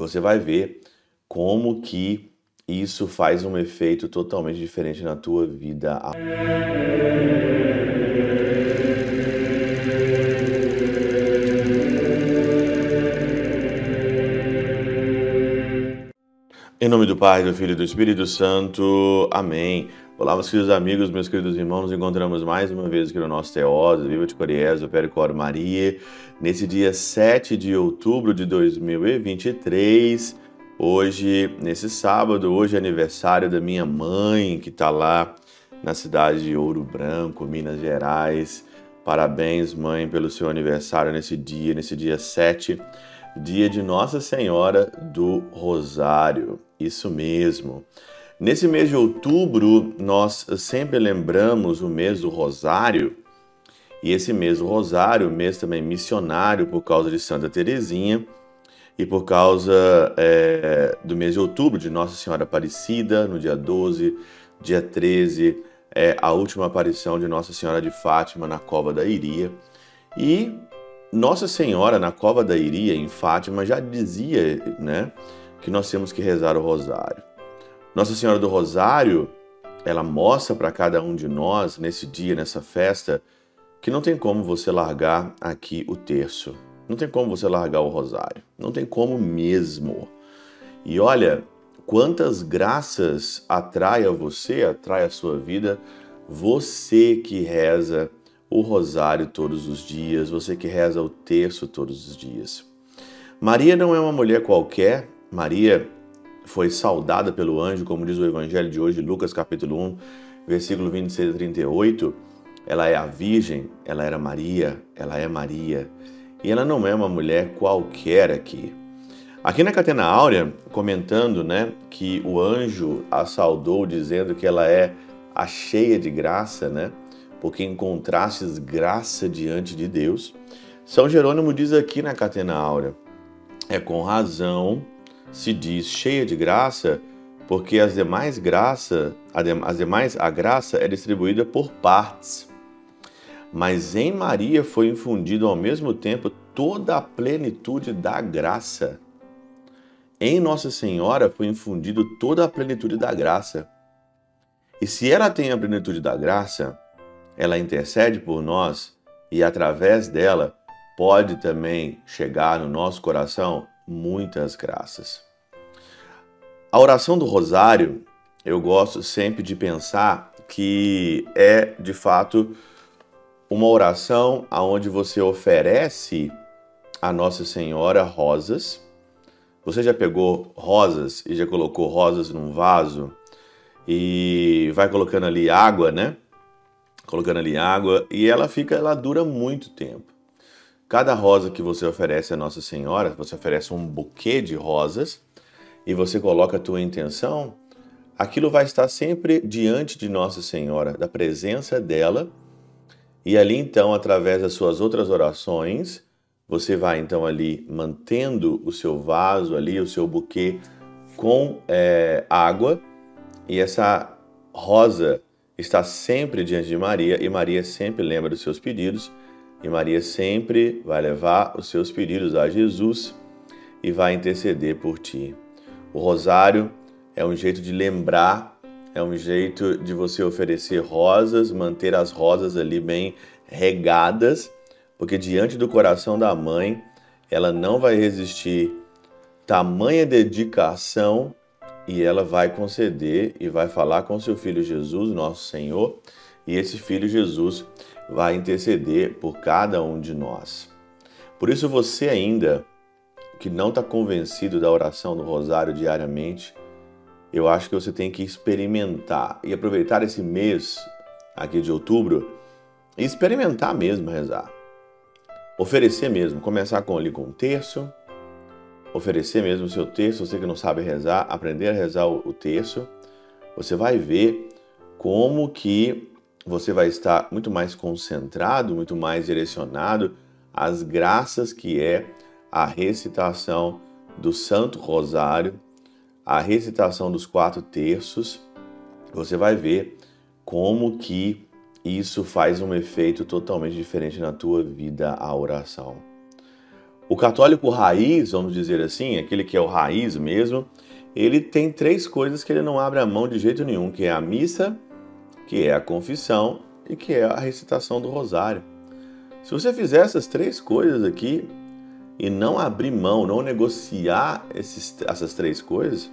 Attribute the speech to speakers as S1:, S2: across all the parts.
S1: você vai ver como que isso faz um efeito totalmente diferente na tua vida. Em nome do Pai, do Filho e do Espírito Santo. Amém. Olá, meus queridos amigos, meus queridos irmãos, nos encontramos mais uma vez aqui no nosso Teóse, Viva de Coriés, Pericor Maria, nesse dia 7 de outubro de 2023. Hoje, nesse sábado, hoje é aniversário da minha mãe, que está lá na cidade de Ouro Branco, Minas Gerais. Parabéns, mãe, pelo seu aniversário nesse dia, nesse dia 7, dia de Nossa Senhora do Rosário. Isso mesmo. Nesse mês de outubro, nós sempre lembramos o mês do Rosário. E esse mês do Rosário, mês também missionário por causa de Santa Teresinha e por causa é, do mês de outubro de Nossa Senhora Aparecida, no dia 12, dia 13, é a última aparição de Nossa Senhora de Fátima na Cova da Iria. E Nossa Senhora na Cova da Iria, em Fátima, já dizia, né? que nós temos que rezar o rosário. Nossa Senhora do Rosário, ela mostra para cada um de nós, nesse dia, nessa festa, que não tem como você largar aqui o terço. Não tem como você largar o rosário. Não tem como mesmo. E olha, quantas graças atrai a você, atrai a sua vida, você que reza o rosário todos os dias, você que reza o terço todos os dias. Maria não é uma mulher qualquer, Maria foi saudada pelo anjo, como diz o evangelho de hoje, Lucas capítulo 1, versículo 26 a 38. Ela é a virgem, ela era Maria, ela é Maria. E ela não é uma mulher qualquer aqui. Aqui na Catena Áurea, comentando, né, que o anjo a saudou dizendo que ela é a cheia de graça, né? Porque encontrastes graça diante de Deus. São Jerônimo diz aqui na Catena Áurea, é com razão se diz cheia de graça, porque as demais graça, as demais a graça é distribuída por partes. Mas em Maria foi infundido ao mesmo tempo toda a plenitude da graça. Em Nossa Senhora foi infundido toda a plenitude da graça. E se ela tem a plenitude da graça, ela intercede por nós e através dela pode também chegar no nosso coração muitas graças. A oração do rosário, eu gosto sempre de pensar que é de fato uma oração aonde você oferece a Nossa Senhora rosas. Você já pegou rosas e já colocou rosas num vaso e vai colocando ali água, né? Colocando ali água e ela fica, ela dura muito tempo. Cada rosa que você oferece a Nossa Senhora, você oferece um buquê de rosas e você coloca a tua intenção, aquilo vai estar sempre diante de Nossa Senhora, da presença dela, e ali então, através das suas outras orações, você vai então ali mantendo o seu vaso ali, o seu buquê com é, água, e essa rosa está sempre diante de Maria, e Maria sempre lembra dos seus pedidos e Maria sempre vai levar os seus pedidos a Jesus e vai interceder por ti. O rosário é um jeito de lembrar, é um jeito de você oferecer rosas, manter as rosas ali bem regadas, porque diante do coração da mãe, ela não vai resistir tamanha dedicação e ela vai conceder e vai falar com seu filho Jesus, nosso Senhor, e esse filho Jesus vai interceder por cada um de nós. Por isso, você ainda que não está convencido da oração do Rosário diariamente, eu acho que você tem que experimentar e aproveitar esse mês aqui de outubro e experimentar mesmo rezar. Oferecer mesmo, começar com ali com um terço, oferecer mesmo o seu terço, você que não sabe rezar, aprender a rezar o terço, você vai ver como que você vai estar muito mais concentrado, muito mais direcionado às graças que é a recitação do Santo Rosário, a recitação dos quatro terços. Você vai ver como que isso faz um efeito totalmente diferente na tua vida, a oração. O católico raiz, vamos dizer assim, aquele que é o raiz mesmo, ele tem três coisas que ele não abre a mão de jeito nenhum, que é a missa, que é a confissão e que é a recitação do rosário. Se você fizer essas três coisas aqui e não abrir mão, não negociar esses, essas três coisas,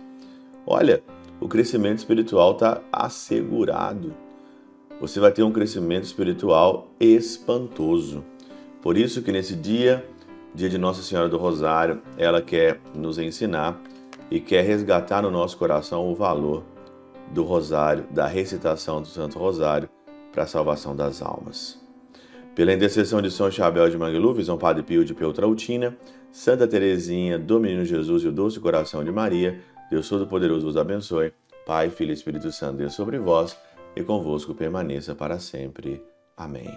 S1: olha, o crescimento espiritual está assegurado. Você vai ter um crescimento espiritual espantoso. Por isso que nesse dia, dia de Nossa Senhora do Rosário, ela quer nos ensinar e quer resgatar no nosso coração o valor do rosário, da recitação do Santo Rosário para a salvação das almas. Pela intercessão de São Chabel de Mangluf, São Padre Pio de Peltrautina, Santa Teresinha, do Menino Jesus e o Doce Coração de Maria, Deus Todo-Poderoso vos abençoe. Pai, Filho e Espírito Santo, Deus sobre vós e convosco permaneça para sempre. Amém.